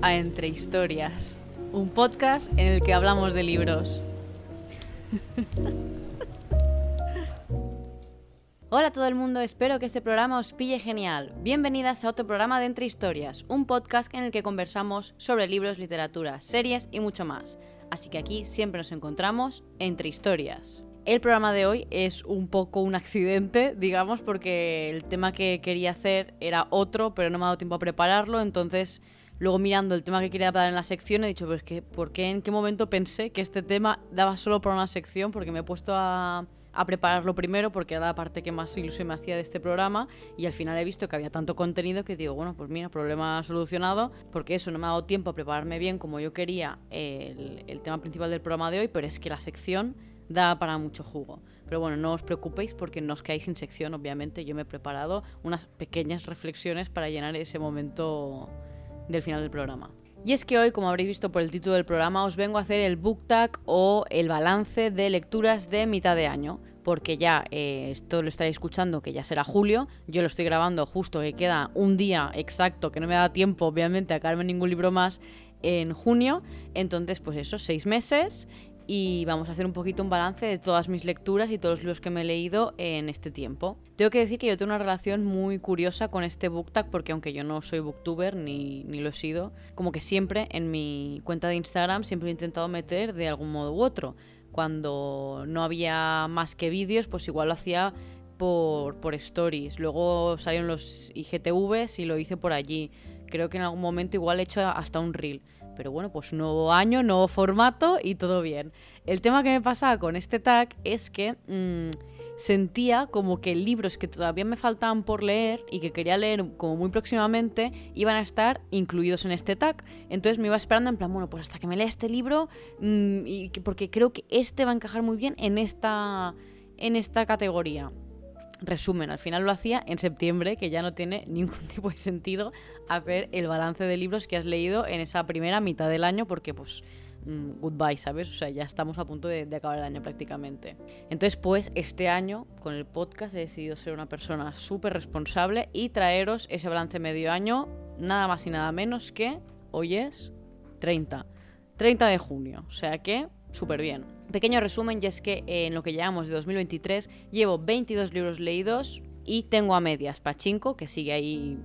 a Entre Historias, un podcast en el que hablamos de libros. Hola a todo el mundo, espero que este programa os pille genial. Bienvenidas a otro programa de Entre Historias, un podcast en el que conversamos sobre libros, literatura, series y mucho más. Así que aquí siempre nos encontramos entre historias. El programa de hoy es un poco un accidente, digamos, porque el tema que quería hacer era otro, pero no me ha dado tiempo a prepararlo, entonces luego mirando el tema que quería hablar en la sección he dicho, pues que, ¿por qué en qué momento pensé que este tema daba solo para una sección? Porque me he puesto a, a prepararlo primero porque era la parte que más ilusión me hacía de este programa y al final he visto que había tanto contenido que digo, bueno, pues mira, problema solucionado porque eso no me ha dado tiempo a prepararme bien como yo quería el, el tema principal del programa de hoy, pero es que la sección da para mucho jugo. Pero bueno, no os preocupéis porque no os quedáis sin sección, obviamente. Yo me he preparado unas pequeñas reflexiones para llenar ese momento del final del programa. Y es que hoy, como habréis visto por el título del programa, os vengo a hacer el book tag o el balance de lecturas de mitad de año. Porque ya eh, esto lo estaréis escuchando, que ya será julio. Yo lo estoy grabando justo que queda un día exacto, que no me da tiempo, obviamente, a caerme ningún libro más en junio. Entonces, pues eso, seis meses y vamos a hacer un poquito un balance de todas mis lecturas y todos los que me he leído en este tiempo. Tengo que decir que yo tengo una relación muy curiosa con este BookTag porque aunque yo no soy booktuber ni, ni lo he sido, como que siempre en mi cuenta de Instagram siempre he intentado meter de algún modo u otro. Cuando no había más que vídeos, pues igual lo hacía por, por stories. Luego salieron los IGTVs y lo hice por allí. Creo que en algún momento igual he hecho hasta un reel. Pero bueno, pues nuevo año, nuevo formato y todo bien. El tema que me pasaba con este tag es que mmm, sentía como que libros que todavía me faltaban por leer y que quería leer como muy próximamente iban a estar incluidos en este tag. Entonces me iba esperando en plan, bueno, pues hasta que me lea este libro, mmm, y que, porque creo que este va a encajar muy bien en esta, en esta categoría. Resumen, al final lo hacía en septiembre, que ya no tiene ningún tipo de sentido hacer el balance de libros que has leído en esa primera mitad del año, porque pues mmm, goodbye, ¿sabes? O sea, ya estamos a punto de, de, acabar el año prácticamente. Entonces, pues este año, con el podcast, he decidido ser una persona súper responsable y traeros ese balance medio año, nada más y nada menos que, hoy es 30, 30 de junio, o sea que súper bien. Pequeño resumen, y es que en lo que llevamos de 2023 llevo 22 libros leídos y tengo a medias Pachinko, que sigue ahí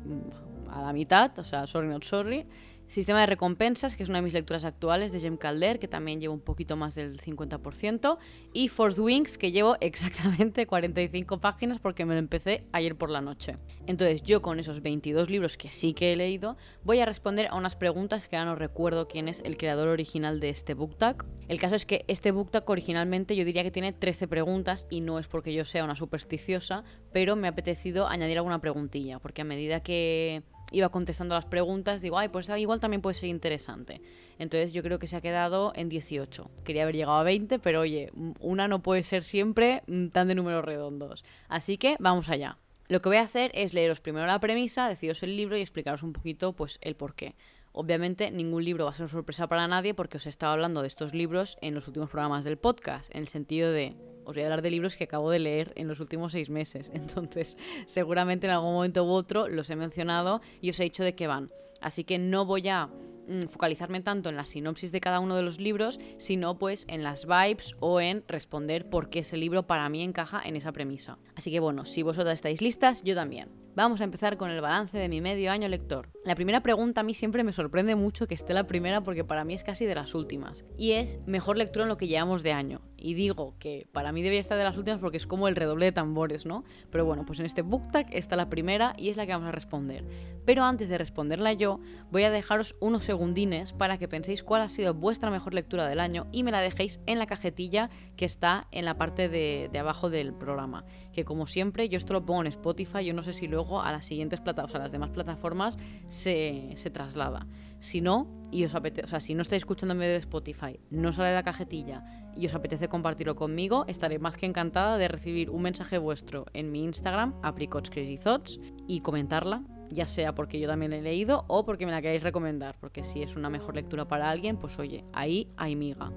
a la mitad, o sea, sorry not sorry. Sistema de recompensas, que es una de mis lecturas actuales de Jem Calder, que también llevo un poquito más del 50%. Y Fourth Wings, que llevo exactamente 45 páginas porque me lo empecé ayer por la noche. Entonces yo con esos 22 libros que sí que he leído, voy a responder a unas preguntas que ya no recuerdo quién es el creador original de este book tag. El caso es que este book tag originalmente yo diría que tiene 13 preguntas y no es porque yo sea una supersticiosa, pero me ha apetecido añadir alguna preguntilla, porque a medida que iba contestando las preguntas, digo, ay, pues igual también puede ser interesante. Entonces yo creo que se ha quedado en 18. Quería haber llegado a 20, pero oye, una no puede ser siempre tan de números redondos. Así que vamos allá. Lo que voy a hacer es leeros primero la premisa, deciros el libro y explicaros un poquito pues el por qué. Obviamente ningún libro va a ser sorpresa para nadie porque os he estado hablando de estos libros en los últimos programas del podcast, en el sentido de os voy a hablar de libros que acabo de leer en los últimos seis meses. Entonces, seguramente en algún momento u otro los he mencionado y os he dicho de qué van. Así que no voy a mmm, focalizarme tanto en la sinopsis de cada uno de los libros, sino pues en las vibes o en responder por qué ese libro para mí encaja en esa premisa. Así que bueno, si vosotras estáis listas, yo también. Vamos a empezar con el balance de mi medio año lector. La primera pregunta a mí siempre me sorprende mucho que esté la primera porque para mí es casi de las últimas. Y es mejor lectura en lo que llevamos de año. Y digo que para mí debería estar de las últimas porque es como el redoble de tambores, ¿no? Pero bueno, pues en este book tag está la primera y es la que vamos a responder. Pero antes de responderla yo, voy a dejaros unos segundines para que penséis cuál ha sido vuestra mejor lectura del año y me la dejéis en la cajetilla que está en la parte de, abajo del programa. Que como siempre, yo esto lo pongo en Spotify, yo no sé si luego a las siguientes plataformas, o sea, a las demás plataformas se, se traslada. Si no, y os apetece, o sea, si no estáis escuchando en medio de Spotify, no sale la cajetilla y os apetece compartirlo conmigo, estaré más que encantada de recibir un mensaje vuestro en mi Instagram, apricotscrazythoughts, y comentarla, ya sea porque yo también la he leído o porque me la queráis recomendar, porque si es una mejor lectura para alguien, pues oye, ahí hay miga.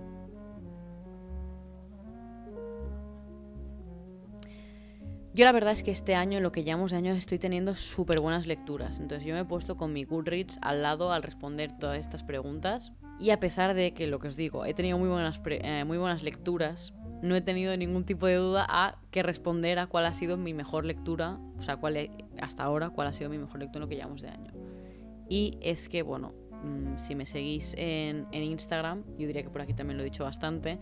Yo la verdad es que este año, lo que llamamos de año, estoy teniendo súper buenas lecturas. Entonces yo me he puesto con mi Goodreads al lado al responder todas estas preguntas. Y a pesar de que, lo que os digo, he tenido muy buenas, eh, muy buenas lecturas, no he tenido ningún tipo de duda a que responder a cuál ha sido mi mejor lectura, o sea, cuál hasta ahora, cuál ha sido mi mejor lectura en lo que llamamos de año. Y es que, bueno, mm, si me seguís en, en Instagram, yo diría que por aquí también lo he dicho bastante,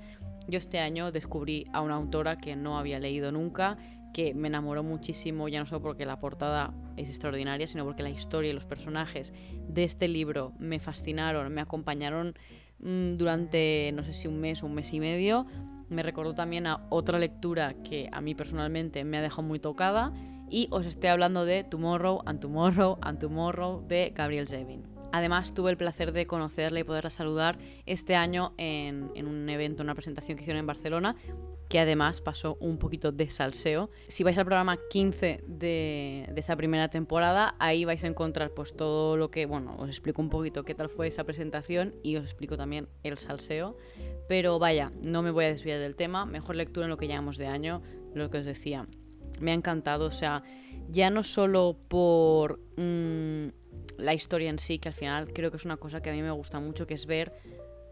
yo este año descubrí a una autora que no había leído nunca, que me enamoró muchísimo, ya no solo porque la portada es extraordinaria, sino porque la historia y los personajes de este libro me fascinaron, me acompañaron mm, durante, no sé si un mes o un mes y medio. Me recordó también a otra lectura que a mí personalmente me ha dejado muy tocada. Y os estoy hablando de Tomorrow and Tomorrow and Tomorrow de Gabriel Zevin. Además, tuve el placer de conocerla y poderla saludar este año en, un evento, una presentación que hicieron en Barcelona, que además pasó un poquito de salseo. Si vais al programa 15 de, de esta primera temporada, ahí vais a encontrar pues todo lo que, bueno, os explico un poquito qué tal fue esa presentación y os explico también el salseo. Pero vaya, no me voy a desviar del tema, mejor lectura en lo que llamamos de año, lo que os decía. Me ha encantado, o sea, ya no solo por... Mm, la historia en sí, que al final creo que es una cosa que a mí me gusta mucho, que es ver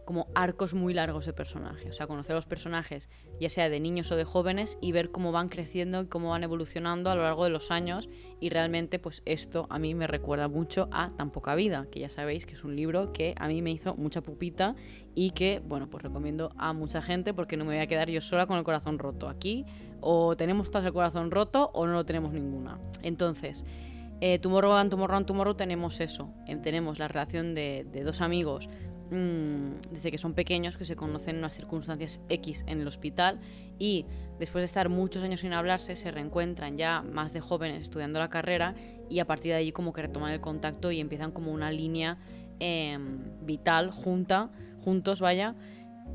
como arcos muy largos de personajes, o sea, conocer a los personajes, ya sea de niños o de jóvenes, y ver cómo van creciendo y cómo van evolucionando a lo largo de los años, y realmente pues esto a mí me recuerda mucho a Tan poca vida, que ya sabéis que es un libro que a mí me hizo mucha pupita y que, bueno, pues recomiendo a mucha gente porque no me voy a quedar yo sola con el corazón roto. Aquí o tenemos todos el corazón roto o no lo tenemos ninguna. Entonces, eh, Tomorrow and Tomorrow and tenemos eso. Eh, tenemos la relación de, dos amigos desde que son pequeños, que se conocen en unas circunstancias X en el hospital y después de estar muchos años sin hablarse, se reencuentran ya más de jóvenes estudiando la carrera y a partir de allí como que retoman el contacto y empiezan como una línea em, vital junta, juntos, vaya,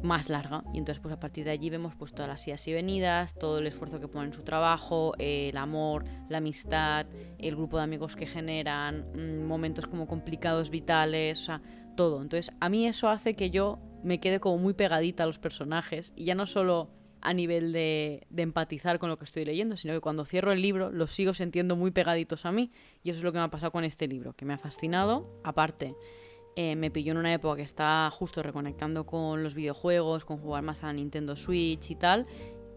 más larga. Y entonces, pues a partir de allí vemos pues todas las idas y venidas, todo el esfuerzo que ponen en su trabajo, el amor, la amistad, el grupo de amigos que generan, mm, momentos como complicados, vitales, o sea, todo. Entonces, a mí eso hace que yo me quede como muy pegadita a los personajes y ya no solo a nivel de, empatizar con lo que estoy leyendo, sino que cuando cierro el libro los sigo sintiendo muy pegaditos a mí y eso es lo que me ha pasado con este libro, que me ha fascinado. Aparte, eh, me pilló en una época que estaba justo reconectando con los videojuegos, con jugar más a Nintendo Switch y tal.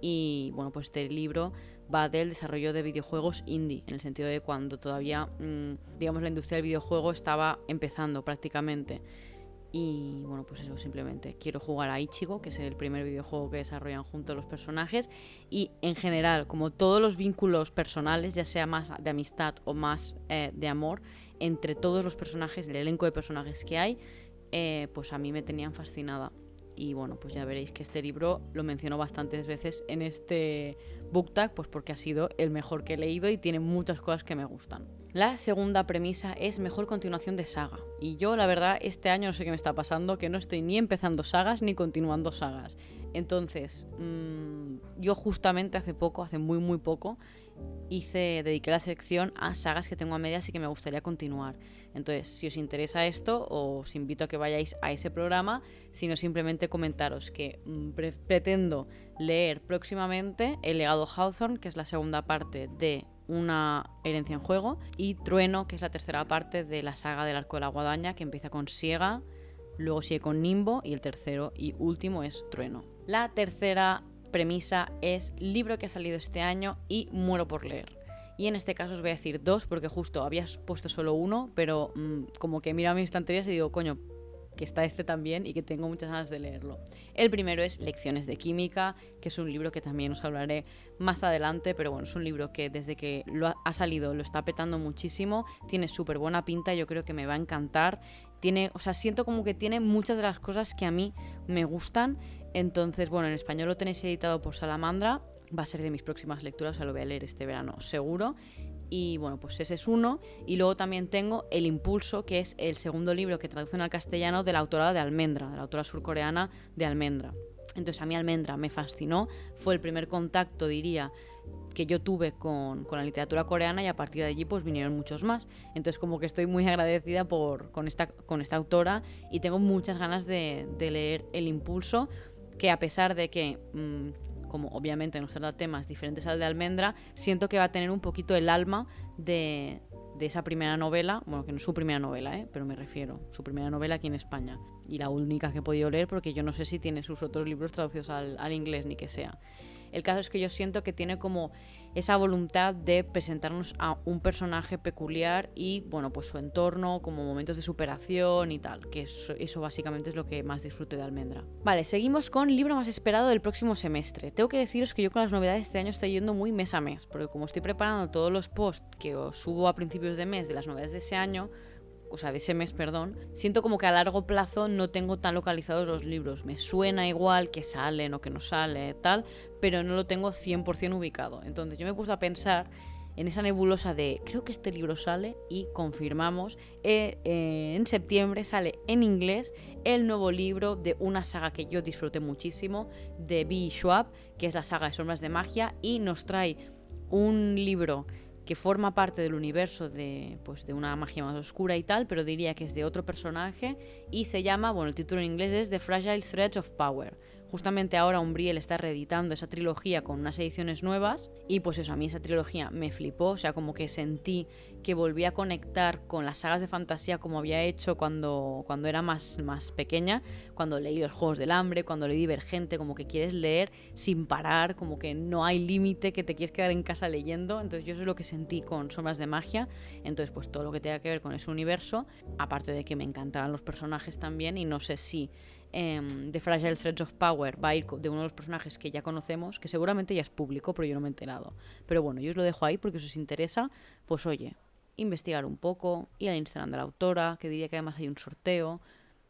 Y bueno, pues este libro va del desarrollo de videojuegos indie, en el sentido de cuando todavía, mm, digamos, la industria del videojuego estaba empezando prácticamente. Y bueno, pues eso, simplemente quiero jugar a Ichigo, que es el primer videojuego que desarrollan juntos los personajes. Y en general, como todos los vínculos personales, ya sea más de amistad o más eh, de amor, entre todos los personajes, el elenco de personajes que hay, eh, pues a mí me tenían fascinada. Y bueno, pues ya veréis que este libro lo menciono bastantes veces en este book tag, pues porque ha sido el mejor que he leído y tiene muchas cosas que me gustan. La segunda premisa es mejor continuación de saga. Y yo, la verdad, este año no sé qué me está pasando, que no estoy ni empezando sagas ni continuando sagas. Entonces, mmm, yo justamente hace poco, hace muy muy poco, hice, dediqué la sección a sagas que tengo a medias y que me gustaría continuar. Entonces, si os interesa esto, os invito a que vayáis a ese programa, sino simplemente comentaros que mm, pretendo leer próximamente El legado Hawthorne, que es la segunda parte de una herencia en juego, y Trueno, que es la tercera parte de la saga del arco de la guadaña, que empieza con Siega, luego sigue con Nimbo, y el tercero y último es Trueno. La tercera premisa es libro que ha salido este año y muero por leer. Y en este caso os voy a decir dos, porque justo habías puesto solo uno, pero mm, como que mira mis estanterías y digo, coño, que está este también y que tengo muchas ganas de leerlo. El primero es Lecciones de Química, que es un libro que también os hablaré más adelante, pero bueno, es un libro que desde que lo ha, salido lo está petando muchísimo, tiene súper buena pinta, yo creo que me va a encantar. Tiene, o sea, siento como que tiene muchas de las cosas que a mí me gustan entonces, bueno, en español lo tenéis editado por Salamandra. Va a ser de mis próximas lecturas, o sea, lo voy a leer este verano seguro. Y bueno, pues ese es uno. Y luego también tengo El Impulso, que es el segundo libro que traducen al castellano de la autora de Almendra, de la autora surcoreana de Almendra. Entonces a mí Almendra me fascinó, fue el primer contacto, diría, que yo tuve con, la literatura coreana y a partir de allí pues vinieron muchos más. Entonces como que estoy muy agradecida por, con, esta, con esta autora y tengo muchas ganas de leer El Impulso que a pesar de que mm, como obviamente nos trata temas diferentes al de Almendra, siento que va a tener un poquito el alma de, de esa primera novela, bueno, que no es su primera novela, ¿eh? pero me refiero, su primera novela aquí en España. Y la única que he podido leer porque yo no sé si tiene sus otros libros traducidos al, al inglés ni que sea. El caso es que yo siento que tiene como esa voluntad de presentarnos a un personaje peculiar y, bueno, pues su entorno, como momentos de superación y tal, que eso, básicamente es lo que más disfrute de Almendra. Vale, seguimos con libro más esperado del próximo semestre. Tengo que deciros que yo con las novedades de este año estoy yendo muy mes a mes, porque como estoy preparando todos los posts que os subo a principios de mes de las novedades de ese año, o sea, de ese mes, perdón, siento como que a largo plazo no tengo tan localizados los libros. Me suena igual que salen o que no sale, tal, pero no lo tengo 100% ubicado. Entonces yo me puse a pensar en esa nebulosa de creo que este libro sale y confirmamos. Eh, eh, en septiembre sale en inglés el nuevo libro de una saga que yo disfruté muchísimo, de B. Schwab, que es la saga de Sombras de Magia, y nos trae un libro que forma parte del universo de, pues, de una magia más oscura y tal, pero diría que es de otro personaje y se llama, bueno, el título en inglés es The Fragile Threads of Power. Justamente ahora Umbriel está reeditando esa trilogía con unas ediciones nuevas y pues eso, a mí esa trilogía me flipó, o sea, como que sentí que volví a conectar con las sagas de fantasía como había hecho cuando, cuando era más, más pequeña, cuando leí los Juegos del Hambre, cuando leí Divergente, como que quieres leer sin parar, como que no hay límite, que te quieres quedar en casa leyendo, entonces yo eso es lo que sentí con Sombras de Magia, entonces pues todo lo que tenga que ver con ese universo, aparte de que me encantaban los personajes también y no sé si eh, The Fragile Threads of Power va a ir de uno de los personajes que ya conocemos, que seguramente ya es público, pero yo no me he enterado. Pero bueno, yo os lo dejo ahí porque si os interesa, pues oye, investigar un poco, ir al Instagram de la autora, que diría que además hay un sorteo,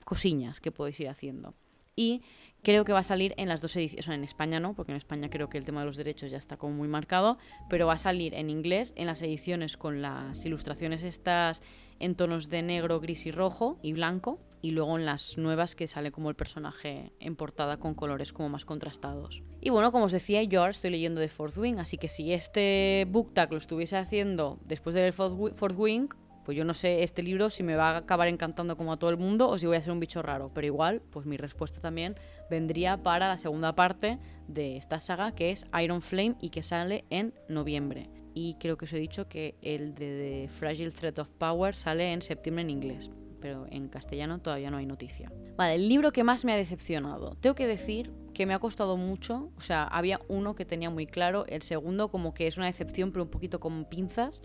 cosiñas que podéis ir haciendo. Y creo que va a salir en las dos ediciones, o sea, en España no, porque en España creo que el tema de los derechos ya está como muy marcado, pero va a salir en inglés en las ediciones con las ilustraciones estas en tonos de negro, gris y rojo y blanco, y luego en las nuevas que sale como el personaje en portada con colores como más contrastados. Y bueno, como os decía, yo ahora estoy leyendo de Fourth Wing, así que si este book tag lo estuviese haciendo después del Fourth Wing, pues yo no sé este libro si me va a acabar encantando como a todo el mundo o si voy a ser un bicho raro, pero igual, pues mi respuesta también vendría para la segunda parte de esta saga que es Iron Flame y que sale en noviembre. Y creo que os he dicho que el de The Fragile Threat of Power sale en septiembre en inglés pero en castellano todavía no hay noticia. Vale, el libro que más me ha decepcionado. Tengo que decir que me ha costado mucho, o sea, había uno que tenía muy claro, el segundo como que es una decepción, pero un poquito con pinzas.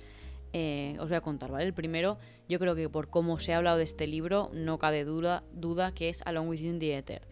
Eh, os voy a contar, ¿vale? El primero, yo creo que por cómo se ha hablado de este libro, no cabe duda, duda que es Along with You in the Ether.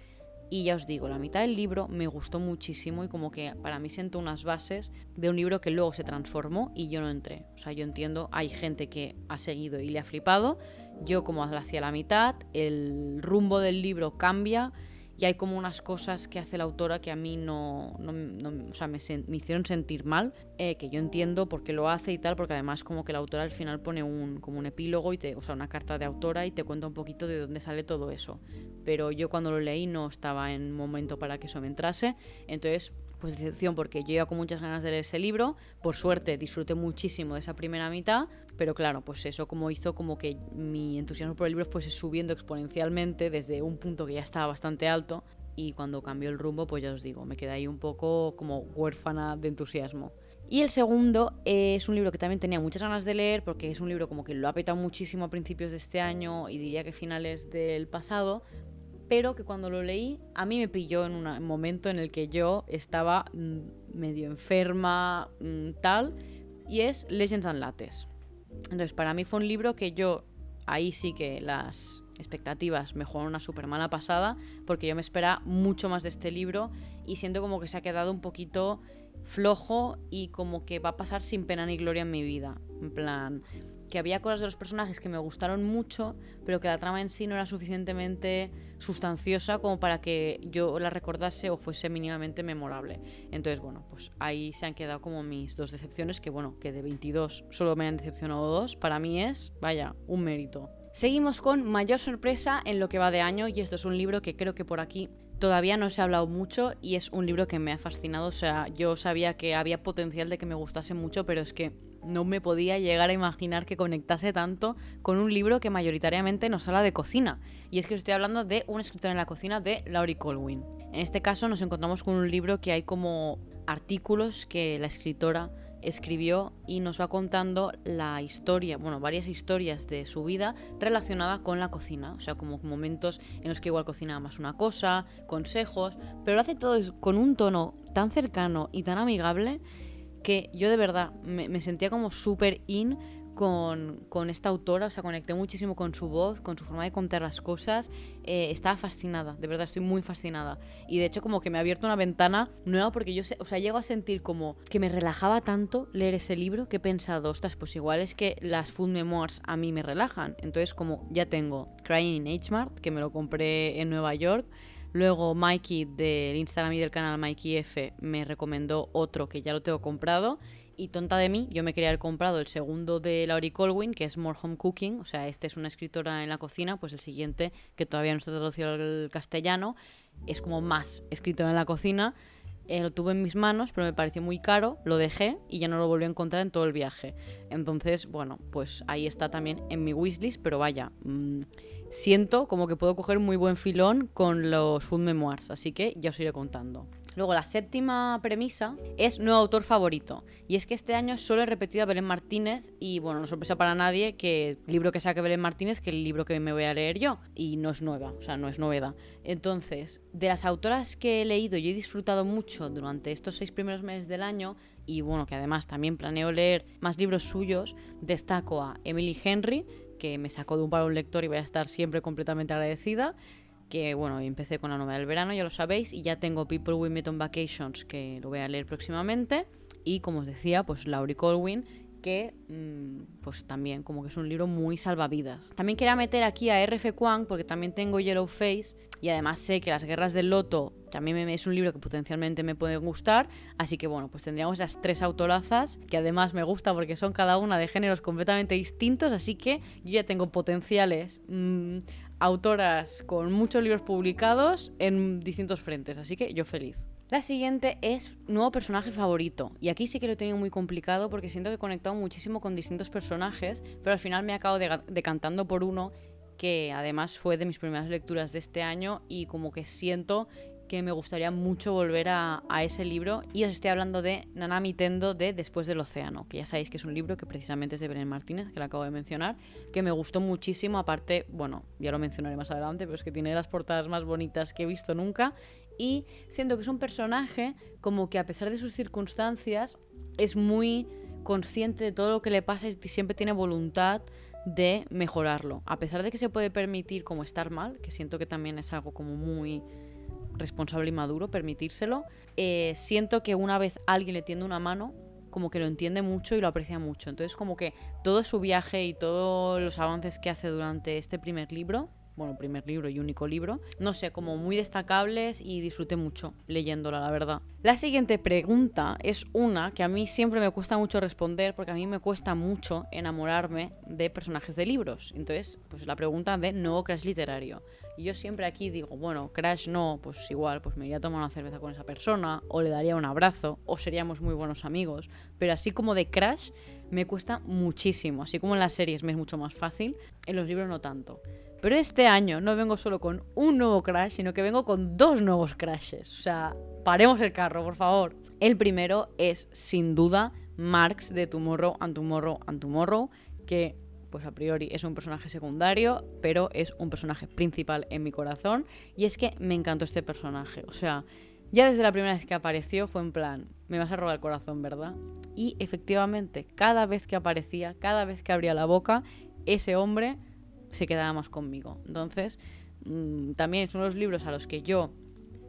Y ya os digo, la mitad del libro me gustó muchísimo y como que para mí sentó unas bases de un libro que luego se transformó y yo no entré. O sea, yo entiendo, hay gente que ha seguido y le ha flipado, yo como hacia la mitad, el rumbo del libro cambia y hay como unas cosas que hace la autora que a mí no, o sea, me, hicieron sentir mal, eh, que yo entiendo por qué lo hace y tal, porque además como que la autora al final pone un, como un epílogo, y te, o sea, una carta de autora y te cuenta un poquito de dónde sale todo eso. Pero yo cuando lo leí no estaba en momento para que eso me entrase, entonces pues decepción porque yo iba con muchas ganas de leer ese libro, por suerte disfruté muchísimo de esa primera mitad, pero claro, pues eso como hizo como que mi entusiasmo por el libro fuese subiendo exponencialmente desde un punto que ya estaba bastante alto y cuando cambió el rumbo, pues ya os digo, me quedé ahí un poco como huérfana de entusiasmo. Y el segundo es un libro que también tenía muchas ganas de leer porque es un libro como que lo ha petado muchísimo a principios de este año y diría que finales del pasado, pero que cuando lo leí a mí me pilló en un momento en el que yo estaba mm, medio enferma, mm, tal, y es Legends and Lattes. Entonces, para mí fue un libro que yo, ahí sí que las expectativas me jugaron una súper mala pasada, porque yo me esperaba mucho más de este libro y siento como que se ha quedado un poquito flojo y como que va a pasar sin pena ni gloria en mi vida. En plan, que había cosas de los personajes que me gustaron mucho, pero que la trama en sí no era suficientemente sustanciosa como para que yo la recordase o fuese mínimamente memorable. Entonces, bueno, pues ahí se han quedado como mis dos decepciones, que bueno, que de 22 solo me han decepcionado dos, para mí es, vaya, un mérito. Seguimos con mayor sorpresa en lo que va de año y esto es un libro que creo que por aquí todavía no se ha hablado mucho y es un libro que me ha fascinado. O sea, yo sabía que había potencial de que me gustase mucho, pero es que no me podía llegar a imaginar que conectase tanto con un libro que mayoritariamente nos habla de cocina. Y es que estoy hablando de un escritor en la cocina de Laurie Colwyn. En este caso nos encontramos con un libro que hay como artículos que la escritora escribió y nos va contando la historia, bueno, varias historias de su vida relacionada con la cocina, o sea, como momentos en los que igual cocinaba más una cosa, consejos, pero lo hace todo con un tono tan cercano y tan amigable que yo de verdad me, sentía como súper in con, esta autora, o sea, conecté muchísimo con su voz, con su forma de contar las cosas. Eh, estaba fascinada, de verdad, estoy muy fascinada. Y de hecho, como que me ha abierto una ventana nueva porque yo, sé, o sea, llego a sentir como que me relajaba tanto leer ese libro que he pensado, ostras, pues igual es que las food memoirs a mí me relajan. Entonces, como ya tengo Crying in H-Mart, que me lo compré en Nueva York. Luego Mikey del Instagram y del canal Mikey F me recomendó otro que ya lo tengo comprado. Y tonta de mí, yo me quería haber comprado el segundo de Laurie Colwyn, que es More Home Cooking. O sea, este es una escritora en la cocina, pues el siguiente, que todavía no está traducido al castellano, es como más escritora en la cocina. Eh, lo tuve en mis manos, pero me pareció muy caro, lo dejé y ya no lo volví a encontrar en todo el viaje. Entonces, bueno, pues ahí está también en mi wishlist, pero vaya, mm, siento como que puedo coger muy buen filón con los food memoirs, así que ya os iré contando. Luego, la séptima premisa es nuevo autor favorito. Y es que este año solo he repetido a Belén Martínez. Y bueno, no sorpresa para nadie que el libro que saque Belén Martínez que el libro que me voy a leer yo. Y no es nueva, o sea, no es novedad. Entonces, de las autoras que he leído y he disfrutado mucho durante estos seis primeros meses del año, y bueno, que además también planeo leer más libros suyos, destaco a Emily Henry, que me sacó de un paro un lector y voy a estar siempre completamente agradecida que bueno, empecé con la novela del verano, ya lo sabéis, y ya tengo People We Met on Vacations, que lo voy a leer próximamente, y como os decía, pues Laurie Colwyn, que mm, pues también como que es un libro muy salvavidas. También quería meter aquí a R.F. Kwang, porque también tengo Yellow Face, y además sé que Las Guerras del Loto también es un libro que potencialmente me puede gustar, así que bueno, pues tendríamos esas tres autorazas, que además me gusta porque son cada una de géneros completamente distintos, así que yo ya tengo potenciales mm, autoras con muchos libros publicados en distintos frentes, así que yo feliz. La siguiente es nuevo personaje favorito. Y aquí sí que lo he tenido muy complicado porque siento que he conectado muchísimo con distintos personajes, pero al final me acabo decantando por uno que además fue de mis primeras lecturas de este año y como que siento que me gustaría mucho volver a, ese libro. Y os estoy hablando de Nanami Tendo de Después del Océano, que ya sabéis que es un libro que precisamente es de Belén Martínez, que lo acabo de mencionar, que me gustó muchísimo. Aparte, bueno, ya lo mencionaré más adelante, pero es que tiene las portadas más bonitas que he visto nunca. Y siento que es un personaje como que a pesar de sus circunstancias es muy consciente de todo lo que le pasa y siempre tiene voluntad de mejorarlo. A pesar de que se puede permitir como estar mal, que siento que también es algo como muy responsable y maduro permitírselo. Eh, siento que una vez alguien le tiende una mano, como que lo entiende mucho y lo aprecia mucho. Entonces como que todo su viaje y todos los avances que hace durante este primer libro bueno, primer libro y único libro, no sé, como muy destacables y disfruté mucho leyéndola, la verdad. La siguiente pregunta es una que a mí siempre me cuesta mucho responder porque a mí me cuesta mucho enamorarme de personajes de libros. Entonces, pues la pregunta de nuevo crash literario. Y yo siempre aquí digo, bueno, crash no, pues igual, pues me iría a tomar una cerveza con esa persona, o le daría un abrazo, o seríamos muy buenos amigos. Pero así como de crash, me cuesta muchísimo. Así como en las series me es mucho más fácil, en los libros no tanto. Pero este año no vengo solo con un nuevo crash, sino que vengo con dos nuevos crashes. O sea, paremos el carro, por favor. El primero es, sin duda, Marx de Tomorrow and Tomorrow and Tomorrow, que pues a priori es un personaje secundario, pero es un personaje principal en mi corazón. Y es que me encantó este personaje. O sea, ya desde la primera vez que apareció fue en plan, me vas a robar el corazón, ¿verdad? Y efectivamente, cada vez que aparecía, cada vez que abría la boca, ese hombre se quedaba más conmigo. Entonces, mm, también son los libros a los que yo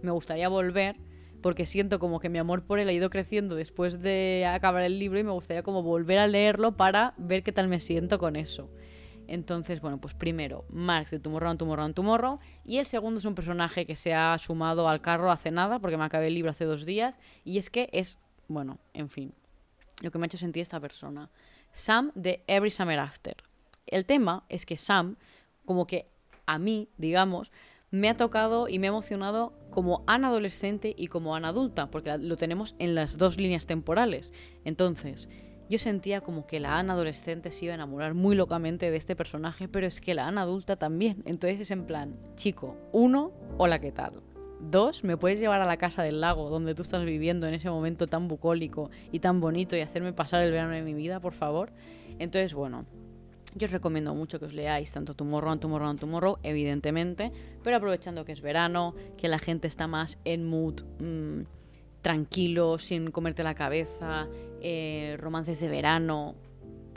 me gustaría volver porque siento como que mi amor por él ha ido creciendo después de acabar el libro y me gustaría como volver a leerlo para ver qué tal me siento con eso. Entonces, bueno, pues primero, Marx de Tomorrow, Tomorrow, Tomorrow. Y el segundo es un personaje que se ha sumado al carro hace nada, porque me acabé el libro hace dos días. Y es que es, bueno, en fin, lo que me ha hecho sentir esta persona. Sam de Every Summer After. El tema es que Sam, como que a mí, digamos, me ha tocado y me ha emocionado como Ana adolescente y como Ana adulta, porque lo tenemos en las dos líneas temporales. Entonces, yo sentía como que la Ana adolescente se iba a enamorar muy locamente de este personaje, pero es que la Ana adulta también. Entonces es en plan, chico, uno, hola, ¿qué tal? Dos, me puedes llevar a la casa del lago donde tú estás viviendo en ese momento tan bucólico y tan bonito y hacerme pasar el verano de mi vida, por favor. Entonces, bueno, yo os recomiendo mucho que os leáis tanto Tomorrow, Tomorrow, Tomorrow, evidentemente, pero aprovechando que es verano, que la gente está más en mood mm, tranquilo, sin comerte la cabeza, eh, romances de verano.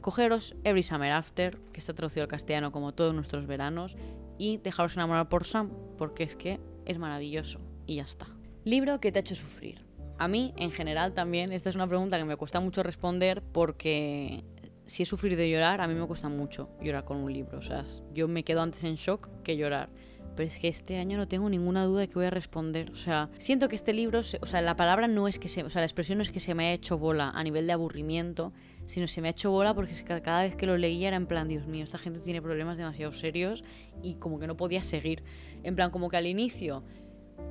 Cogeros Every Summer After, que está traducido al castellano como todos nuestros veranos, y dejaros enamorar por Sam, porque es que es maravilloso y ya está. Libro que te ha hecho sufrir. A mí, en general, también, esta es una pregunta que me cuesta mucho responder porque si es sufrir de llorar, a mí me cuesta mucho llorar con un libro. O sea, yo me quedo antes en shock que llorar. Pero es que este año no tengo ninguna duda de que voy a responder. O sea, siento que este libro, o sea, la palabra no es que se, o sea, la expresión no es que se me haya hecho bola a nivel de aburrimiento, sino se me ha hecho bola porque cada vez que lo leía era en plan, Dios mío, esta gente tiene problemas demasiado serios y como que no podía seguir. En plan, como que al inicio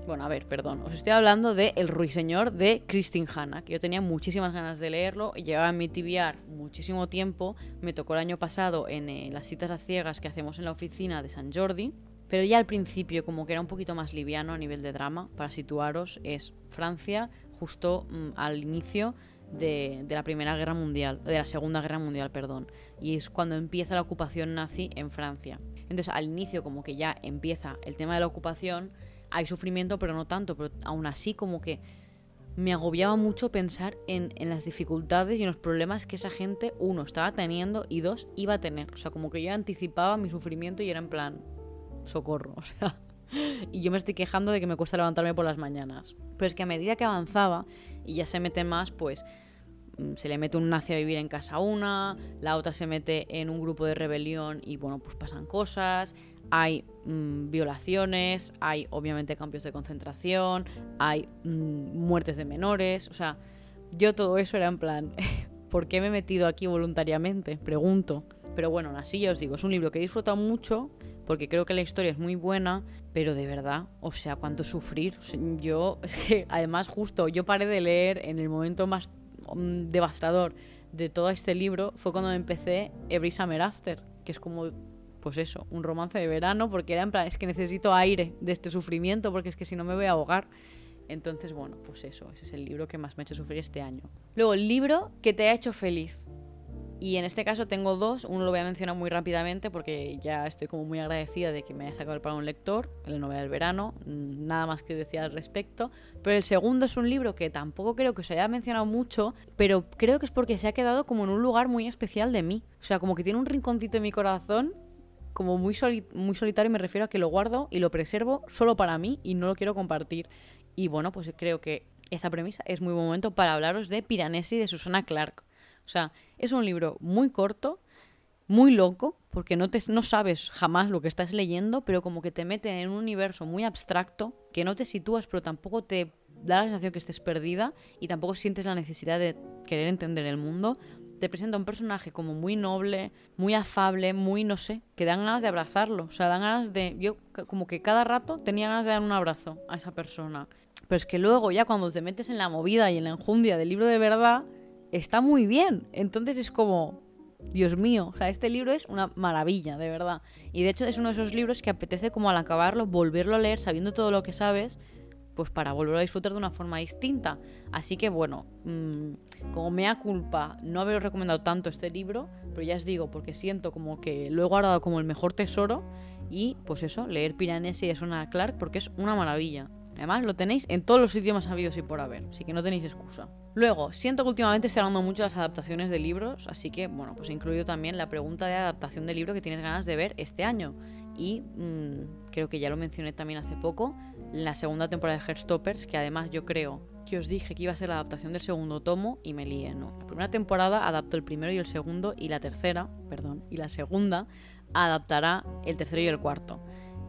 bueno, a ver, perdón. Os estoy hablando de El Ruiseñor de Christine Hanna, que yo tenía muchísimas ganas de leerlo. y Llevaba en mi TBR muchísimo tiempo. Me tocó el año pasado en eh, las citas a ciegas que hacemos en la oficina de San Jordi. Pero ya al principio, como que era un poquito más liviano a nivel de drama, para situaros, es Francia, justo mm, al inicio de, de, la Primera Guerra Mundial, de la Segunda Guerra Mundial, perdón. Y es cuando empieza la ocupación nazi en Francia. Entonces, al inicio, como que ya empieza el tema de la ocupación hay sufrimiento, pero no tanto, pero aún así como que me agobiaba mucho pensar en, las dificultades y en los problemas que esa gente, uno, estaba teniendo y dos, iba a tener. O sea, como que yo anticipaba mi sufrimiento y era en plan, socorro, o sea. Y yo me estoy quejando de que me cuesta levantarme por las mañanas. Pero es que a medida que avanzaba y ya se mete más, pues mm, se le mete un nazi a vivir en casa una, la otra se mete en un grupo de rebelión y bueno, pues pasan cosas, hay mm, violaciones, hay obviamente cambios de concentración, hay mm, muertes de menores, o sea, yo todo eso era en plan, ¿por qué me he metido aquí voluntariamente? Pregunto. Pero bueno, así ya os digo, es un libro que he disfrutado mucho porque creo que la historia es muy buena, pero de verdad, o sea, cuánto sufrir. yo, es que además justo yo paré de leer en el momento más mm, devastador de todo este libro, fue cuando empecé Every Summer After, que es como pues eso, un romance de verano, porque era en plan, es que necesito aire de este sufrimiento, porque es que si no me voy a ahogar. Entonces, bueno, pues eso, ese es el libro que más me ha hecho sufrir este año. Luego, el libro que te ha hecho feliz. Y en este caso tengo dos, uno lo voy a mencionar muy rápidamente porque ya estoy como muy agradecida de que me haya sacado para un lector, la novela del verano, mm, nada más que decir al respecto. Pero el segundo es un libro que tampoco creo que se haya mencionado mucho, pero creo que es porque se ha quedado como en un lugar muy especial de mí. O sea, como que tiene un rinconcito en mi corazón como muy, muy solitario me refiero a que lo guardo y lo preservo solo para mí y no lo quiero compartir. Y bueno, pues creo que esta premisa es muy buen momento para hablaros de Piranesi de Susana Clark. O sea, es un libro muy corto, muy loco, porque no, te, no sabes jamás lo que estás leyendo, pero como que te mete en un universo muy abstracto, que no te sitúas, pero tampoco te da la sensación que estés perdida y tampoco sientes la necesidad de querer entender el mundo te presenta un personaje como muy noble, muy afable, muy, no sé, que dan ganas de abrazarlo. O sea, dan ganas de... Yo como que cada rato tenía ganas de dar un abrazo a esa persona. Pero es que luego ya cuando te metes en la movida y en la enjundia del libro de verdad, está muy bien. Entonces es como... Dios mío, o sea, este libro es una maravilla, de verdad. Y de hecho es uno de esos libros que apetece como al acabarlo, volverlo a leer sabiendo todo lo que sabes pues para volver a disfrutar de una forma distinta. Así que bueno, mm, como me da culpa no haberos recomendado tanto este libro, pero ya os digo, porque siento como que lo he guardado como el mejor tesoro y pues eso, leer Piranesi es una Clark porque es una maravilla. Además, lo tenéis en todos los idiomas habidos y por haber, así que no tenéis excusa. Luego, siento que últimamente estoy hablando mucho de las adaptaciones de libros, así que, bueno, pues he incluido también la pregunta de adaptación de libro que tienes ganas de ver este año. Y mm, creo que ya lo mencioné también hace poco, la segunda temporada de Heartstoppers, que además yo creo que os dije que iba a ser la adaptación del segundo tomo y me lié, ¿no? La primera temporada adaptó el primero y el segundo y la tercera, perdón, y la segunda adaptará el tercero y el cuarto.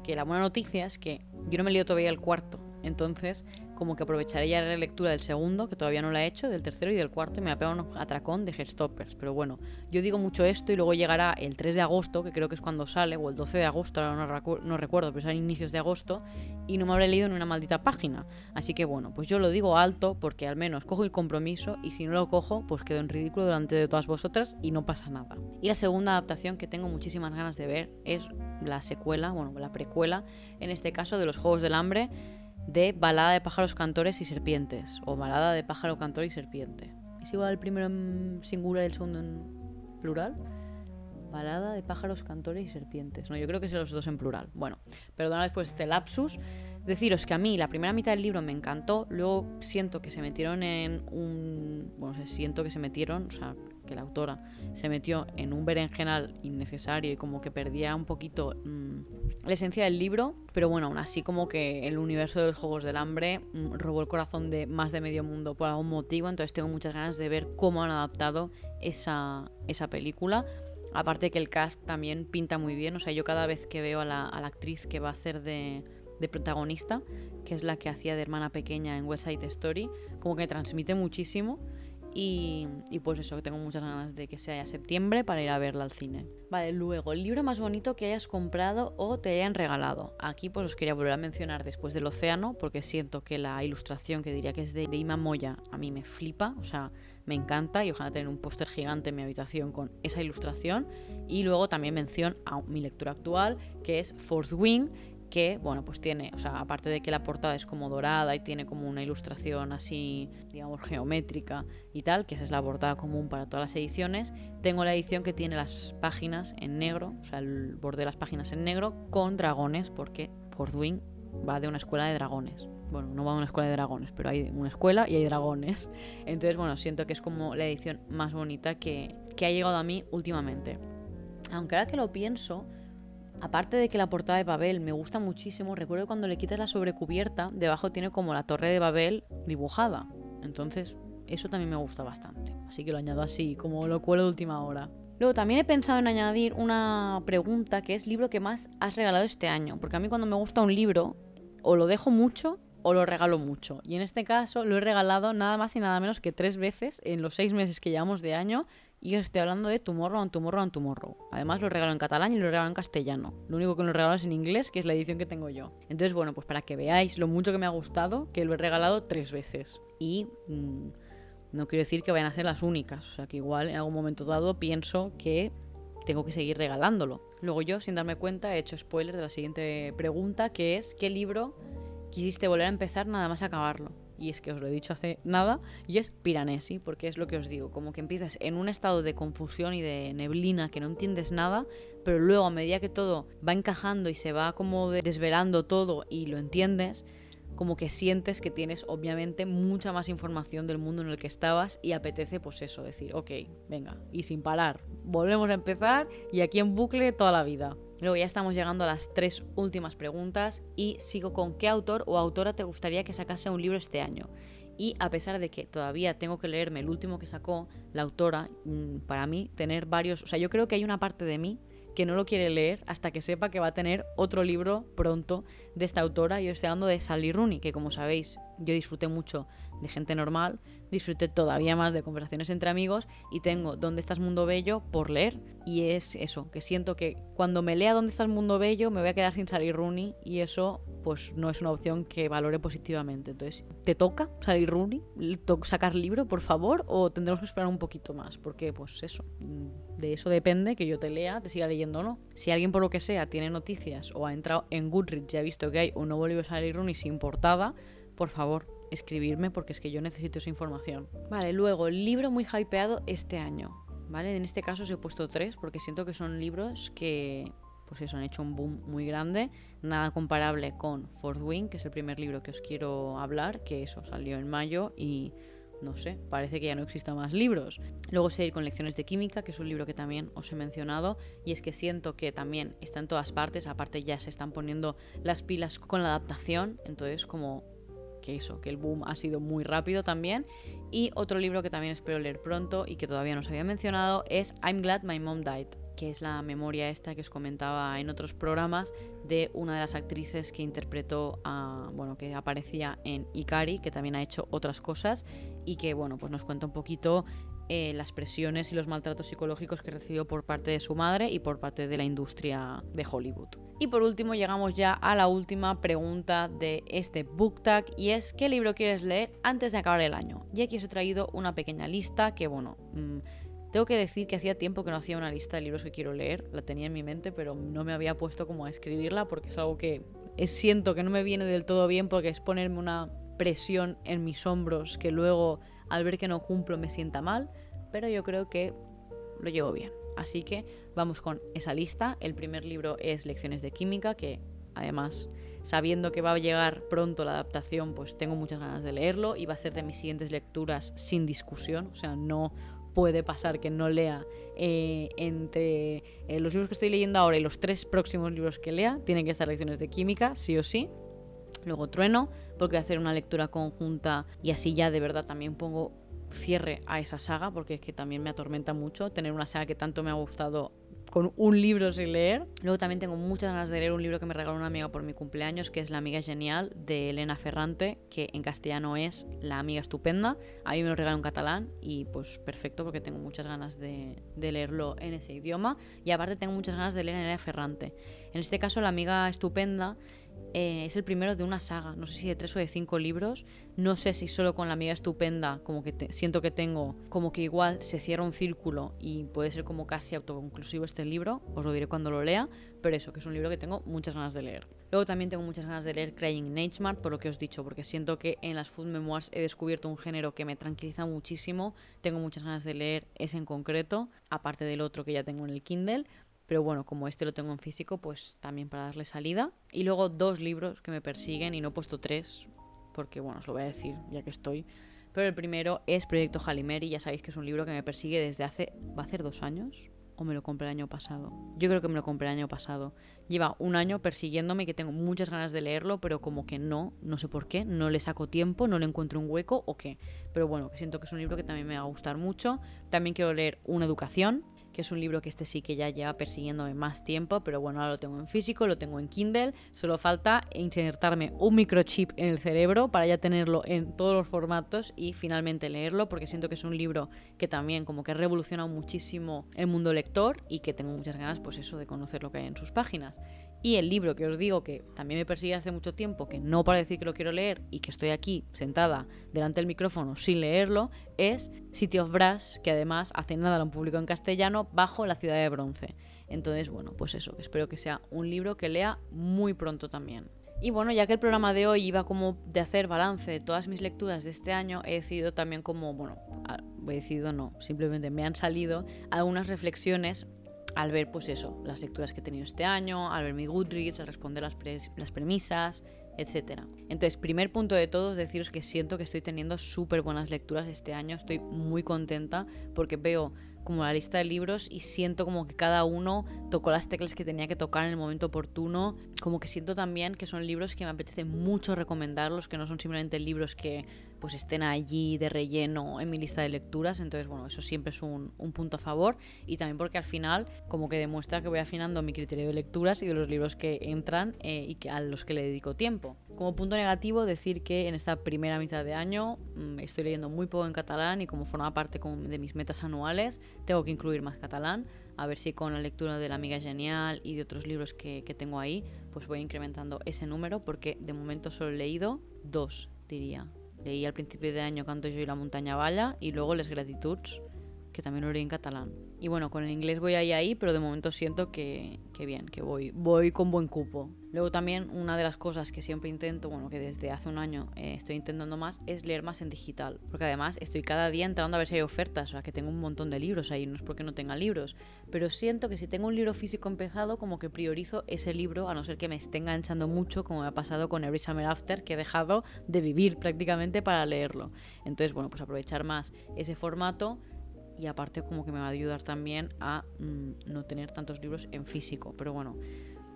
Que la buena noticia es que yo no me lío todavía el cuarto, entonces como que aprovecharé ya la lectura del segundo, que todavía no la he hecho, del tercero y del cuarto, y me ha pegado un atracón de Headstoppers. Pero bueno, yo digo mucho esto y luego llegará el 3 de agosto, que creo que es cuando sale, o el 12 de agosto, ahora no, no recuerdo, pero son inicios de agosto, y no me habré leído en una maldita página. Así que bueno, pues yo lo digo alto porque al menos cojo el compromiso y si no lo cojo, pues quedo en ridículo delante de todas vosotras y no pasa nada. Y la segunda adaptación que tengo muchísimas ganas de ver es la secuela, bueno, la precuela, en este caso de los Juegos del Hambre de Balada de pájaros cantores y serpientes o Balada de pájaro cantor y serpiente. ¿Es igual el primero en singular y el segundo en plural? Balada de pájaros cantores y serpientes. No, yo creo que son los dos en plural. Bueno, perdona después este lapsus. Deciros que a mí la primera mitad del libro me encantó, luego siento que se metieron en un... Bueno, siento que se metieron, o sea, que la autora se metió en un berenjenal innecesario y como que perdía un poquito mm, la esencia del libro, pero bueno, aún así como que el universo de los Juegos del Hambre mm, robó el corazón de más de medio mundo por algún motivo, entonces tengo muchas ganas de ver cómo han adaptado esa, esa película. Aparte que el cast también pinta muy bien, o sea, yo cada vez que veo a la, actriz que va a hacer de protagonista, que es la que hacía de hermana pequeña en West Side Story, como que transmite muchísimo. Y, pues eso, tengo muchas ganas de que sea septiembre para ir a verla al cine. Vale, luego, el libro más bonito que hayas comprado o te hayan regalado. Aquí pues os quería volver a mencionar después del océano, porque siento que la ilustración que diría que es de, de Ima Moya a mí me flipa, o sea, me encanta y ojalá tener un póster gigante en mi habitación con esa ilustración. Y luego también mención a mi lectura actual, que es Fourth Wing, que, bueno, pues tiene, o sea, aparte de que la portada es como dorada y tiene como una ilustración así, digamos, geométrica y tal, que esa es la portada común para todas las ediciones, tengo la edición que tiene las páginas en negro, o sea, el borde de las páginas en negro, con dragones, porque Wing va de una escuela de dragones. Bueno, no va de una escuela de dragones, pero hay una escuela y hay dragones. Entonces, bueno, siento que es como la edición más bonita que, que ha llegado a mí últimamente. Aunque ahora que lo pienso, Aparte de que la portada de Babel me gusta muchísimo, recuerdo cuando le quitas la sobrecubierta, debajo tiene como la torre de Babel dibujada. Entonces, eso también me gusta bastante. Así que lo añado así, como lo cuelo de última hora. Luego también he pensado en añadir una pregunta que es libro que más has regalado este año. Porque a mí cuando me gusta un libro, o lo dejo mucho o lo regalo mucho. Y en este caso lo he regalado nada más y nada menos que tres veces en los seis meses que llevamos de año y os estoy hablando de Tomorrow Tomorrow Tomorrow. Además lo regalo en catalán y lo regalo en castellano. Lo único que lo regalo es en inglés, que es la edición que tengo yo. Entonces, bueno, pues para que veáis lo mucho que me ha gustado, que lo he regalado tres veces. Y mmm, no quiero decir que vayan a ser las únicas. O sea, que igual en algún momento dado pienso que tengo que seguir regalándolo. Luego yo, sin darme cuenta, he hecho spoiler de la siguiente pregunta, que es ¿qué libro quisiste volver a empezar nada más acabarlo? Y es que os lo he dicho hace nada, y es Piranesi, porque es lo que os digo, como que empiezas en un estado de confusión y de neblina que no entiendes nada, pero luego a medida que todo va encajando y se va como desvelando todo y lo entiendes, como que sientes que tienes obviamente mucha más información del mundo en el que estabas y apetece pues eso, decir, ok, venga, y sin parar, volvemos a empezar y aquí en bucle toda la vida. Luego ya estamos llegando a las tres últimas preguntas y sigo con qué autor o autora te gustaría que sacase un libro este año. Y a pesar de que todavía tengo que leerme el último que sacó la autora, mm, para mí tener varios, o sea, yo creo que hay una parte de mí que no lo quiere leer hasta que sepa que va a tener otro libro pronto de esta autora. Yo estoy hablando de Sally Rooney, que como sabéis, yo disfruté mucho de gente normal, disfruté todavía más de conversaciones entre amigos y tengo ¿Dónde estás Mundo Bello? por leer. Y es eso, que siento que cuando me lea ¿Dónde estás Mundo Bello? me voy a quedar sin Sally Rooney y eso pues no es una opción que valore positivamente. Entonces, ¿te toca Sally Rooney? ¿Sacar libro, por favor? ¿O tendremos que esperar un poquito más? Porque pues eso, de eso depende que yo te lea, te siga leyendo o no. Si alguien por lo que sea tiene noticias o ha entrado en Goodreads y ha visto que hay un nuevo libro de Sally Rooney sin portada, por favor, escribirme porque es que yo necesito esa información. Vale, luego, libro muy hypeado este año. ¿Vale? En este caso os he puesto tres porque siento que son libros que, pues eso, han hecho un boom muy grande. Nada comparable con Fourth Wing, que es el primer libro que os quiero hablar, que eso salió en mayo y no sé, parece que ya no existan más libros. Luego seguir con Lecciones de Química, que es un libro que también os he mencionado, y es que siento que también está en todas partes, aparte ya se están poniendo las pilas con la adaptación, entonces como que eso, que el boom ha sido muy rápido también. Y otro libro que también espero leer pronto y que todavía no os había mencionado es I'm Glad My Mom Died, que es la memoria esta que os comentaba en otros programas de una de las actrices que interpretó a, bueno, que aparecía en Ikari, que también ha hecho otras cosas y que, bueno, pues nos cuenta un poquito eh, las presiones y los maltratos psicológicos que recibió por parte de su madre y por parte de la industria de Hollywood. Y por último llegamos ya a la última pregunta de este book tag y es ¿qué libro quieres leer antes de acabar el año? Y aquí os he traído una pequeña lista que bueno... Mm, tengo que decir que hacía tiempo que no hacía una lista de libros que quiero leer, la tenía en mi mente, pero no me había puesto como a escribirla porque es algo que siento que no me viene del todo bien porque es ponerme una presión en mis hombros que luego al ver que no cumplo me sienta mal, pero yo creo que lo llevo bien. Así que vamos con esa lista. El primer libro es Lecciones de Química, que además, sabiendo que va a llegar pronto la adaptación, pues tengo muchas ganas de leerlo y va a ser de mis siguientes lecturas sin discusión. O sea, no puede pasar que no lea eh, entre eh, los libros que estoy leyendo ahora y los tres próximos libros que lea. Tienen que estar lecciones de química, sí o sí. Luego Trueno, porque hacer una lectura conjunta y así ya de verdad también pongo cierre a esa saga, porque es que también me atormenta mucho tener una saga que tanto me ha gustado con un libro sin leer. Luego también tengo muchas ganas de leer un libro que me regaló una amiga por mi cumpleaños, que es La amiga genial de Elena Ferrante, que en castellano es La amiga estupenda. A mí me lo regaló en catalán y pues perfecto porque tengo muchas ganas de, de leerlo en ese idioma. Y aparte tengo muchas ganas de leer a Elena Ferrante. En este caso, La amiga estupenda eh, es el primero de una saga, no sé si de tres o de cinco libros. No sé si solo con la amiga estupenda, como que siento que tengo, como que igual se cierra un círculo y puede ser como casi autoconclusivo este libro. Os lo diré cuando lo lea, pero eso, que es un libro que tengo muchas ganas de leer. Luego también tengo muchas ganas de leer Crying in por lo que os he dicho, porque siento que en las food memoirs he descubierto un género que me tranquiliza muchísimo. Tengo muchas ganas de leer ese en concreto, aparte del otro que ya tengo en el Kindle. Pero bueno, como este lo tengo en físico, pues también para darle salida. Y luego dos libros que me persiguen y no he puesto tres, porque bueno, os lo voy a decir ya que estoy. Pero el primero es Proyecto Halimeri, ya sabéis que es un libro que me persigue desde hace, ¿va a ser dos años? ¿O me lo compré el año pasado? Yo creo que me lo compré el año pasado. Lleva un año persiguiéndome que tengo muchas ganas de leerlo, pero como que no, no sé por qué, no le saco tiempo, no le encuentro un hueco o qué. Pero bueno, siento que es un libro que también me va a gustar mucho. También quiero leer Una Educación, que es un libro que este sí que ya lleva persiguiéndome más tiempo, pero bueno, ahora lo tengo en físico, lo tengo en Kindle, solo falta insertarme un microchip en el cerebro para ya tenerlo en todos los formatos y finalmente leerlo, porque siento que es un libro que también como que ha revolucionado muchísimo el mundo lector y que tengo muchas ganas, pues eso, de conocer lo que hay en sus páginas. Y el libro que os digo que también me persigue hace mucho tiempo, que no para decir que lo quiero leer y que estoy aquí sentada delante del micrófono sin leerlo, es City of Brass, que además hace nada lo han publicado en castellano, bajo la ciudad de bronce. Entonces, bueno, pues eso, espero que sea un libro que lea muy pronto también. Y bueno, ya que el programa de hoy iba como de hacer balance de todas mis lecturas de este año, he decidido también como, bueno, he decidido no, simplemente me han salido algunas reflexiones al ver, pues eso, las lecturas que he tenido este año, al ver mi Goodreads, al responder las, las premisas, etc. Entonces, primer punto de todo es deciros que siento que estoy teniendo súper buenas lecturas este año, estoy muy contenta porque veo como la lista de libros y siento como que cada uno tocó las teclas que tenía que tocar en el momento oportuno. Como que siento también que son libros que me apetece mucho recomendarlos, que no son simplemente libros que pues estén allí de relleno en mi lista de lecturas. Entonces, bueno, eso siempre es un, punto a favor. Y también porque al final, como que demuestra que voy afinando mi criterio de lecturas y de los libros que entran eh, y que, a los que le dedico tiempo. Como punto negativo, decir que en esta primera mitad de año mm, estoy leyendo muy poco en catalán y como forma parte de mis metas anuales, tengo que incluir más catalán. A ver si con la lectura de La Amiga Genial y de otros libros que, que tengo ahí, pues voy incrementando ese número porque de momento solo he leído dos, diría. Leí al principio de año Canto yo y la montaña valla y luego Les Gratituds, que también lo leí en catalán. Y bueno, con el inglés voy ahí ahí, pero de momento siento que, que bien, que voy, voy con buen cupo. Luego también una de las cosas que siempre intento, bueno, que desde hace un año eh, estoy intentando más, es leer más en digital. Porque además estoy cada día entrando a ver si hay ofertas, o sea, que tengo un montón de libros ahí, no es porque no tenga libros. Pero siento que si tengo un libro físico empezado, como que priorizo ese libro, a no ser que me esté enganchando mucho, como me ha pasado con Every Summer After, que he dejado de vivir prácticamente para leerlo. Entonces, bueno, pues aprovechar más ese formato y aparte como que me va a ayudar también a mm, no tener tantos libros en físico. Pero bueno,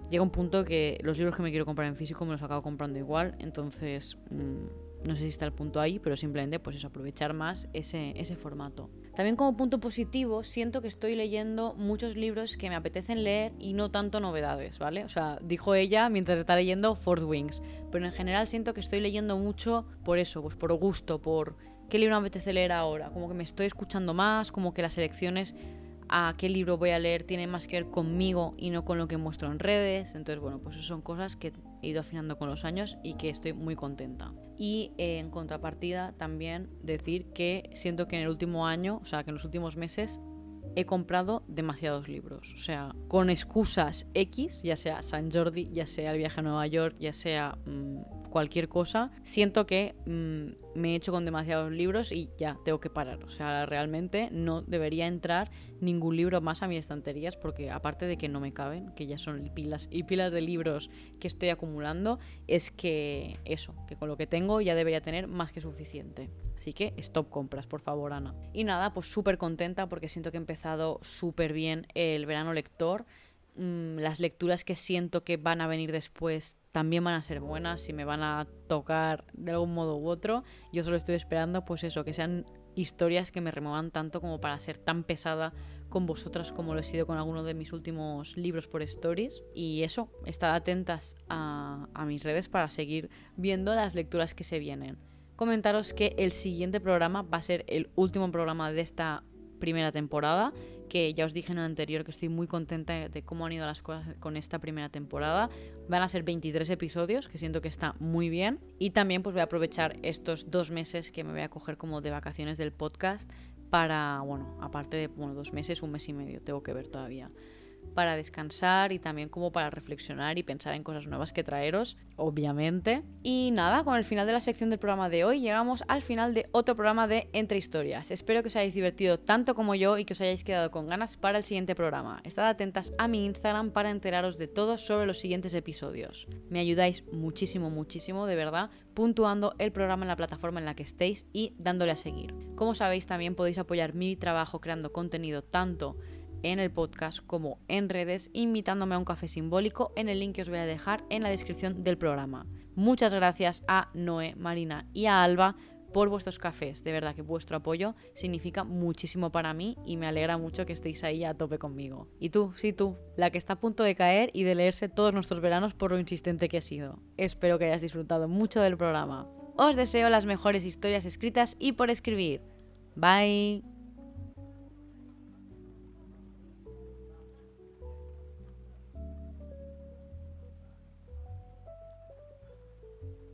llega un punto que los libros que me quiero comprar en físico me los acabo comprando igual, entonces mm, no sé si está el punto ahí, pero simplemente pues aprovechar más ese, ese formato. También como punto positivo, siento que estoy leyendo muchos libros que me apetecen leer y no tanto novedades, ¿vale? O sea, dijo ella mientras está leyendo Fort Wings, pero en general siento que estoy leyendo mucho por eso, pues por gusto, por qué libro me apetece leer ahora, como que me estoy escuchando más, como que las elecciones a qué libro voy a leer tiene más que ver conmigo y no con lo que muestro en redes. Entonces, bueno, pues eso son cosas que he ido afinando con los años y que estoy muy contenta. Y eh, en contrapartida también decir que siento que en el último año, o sea, que en los últimos meses he comprado demasiados libros. O sea, con excusas X, ya sea San Jordi, ya sea el viaje a Nueva York, ya sea mm, cualquier cosa, siento que mm, me he hecho con demasiados libros y ya tengo que parar. O sea, realmente no debería entrar ningún libro más a mis estanterías porque aparte de que no me caben, que ya son pilas y pilas de libros que estoy acumulando, es que eso, que con lo que tengo ya debería tener más que suficiente. Así que stop compras, por favor, Ana. Y nada, pues súper contenta porque siento que he empezado súper bien el verano lector. Mm, las lecturas que siento que van a venir después también van a ser buenas y me van a tocar de algún modo u otro. Yo solo estoy esperando, pues eso, que sean historias que me remuevan tanto como para ser tan pesada con vosotras como lo he sido con alguno de mis últimos libros por stories. Y eso, estad atentas a mis redes para seguir viendo las lecturas que se vienen. Comentaros que el siguiente programa va a ser el último programa de esta primera temporada que ya os dije en el anterior que estoy muy contenta de cómo han ido las cosas con esta primera temporada. Van a ser 23 episodios, que siento que está muy bien. Y también pues voy a aprovechar estos dos meses que me voy a coger como de vacaciones del podcast para, bueno, aparte de bueno, dos meses, un mes y medio, tengo que ver todavía para descansar y también como para reflexionar y pensar en cosas nuevas que traeros, obviamente. Y nada, con el final de la sección del programa de hoy llegamos al final de otro programa de Entre Historias. Espero que os hayáis divertido tanto como yo y que os hayáis quedado con ganas para el siguiente programa. Estad atentas a mi Instagram para enteraros de todo sobre los siguientes episodios. Me ayudáis muchísimo, muchísimo, de verdad, puntuando el programa en la plataforma en la que estéis y dándole a seguir. Como sabéis, también podéis apoyar mi trabajo creando contenido tanto en el podcast como en redes, invitándome a un café simbólico en el link que os voy a dejar en la descripción del programa. Muchas gracias a Noé, Marina y a Alba por vuestros cafés. De verdad que vuestro apoyo significa muchísimo para mí y me alegra mucho que estéis ahí a tope conmigo. Y tú, sí tú, la que está a punto de caer y de leerse todos nuestros veranos por lo insistente que he sido. Espero que hayas disfrutado mucho del programa. Os deseo las mejores historias escritas y por escribir. Bye.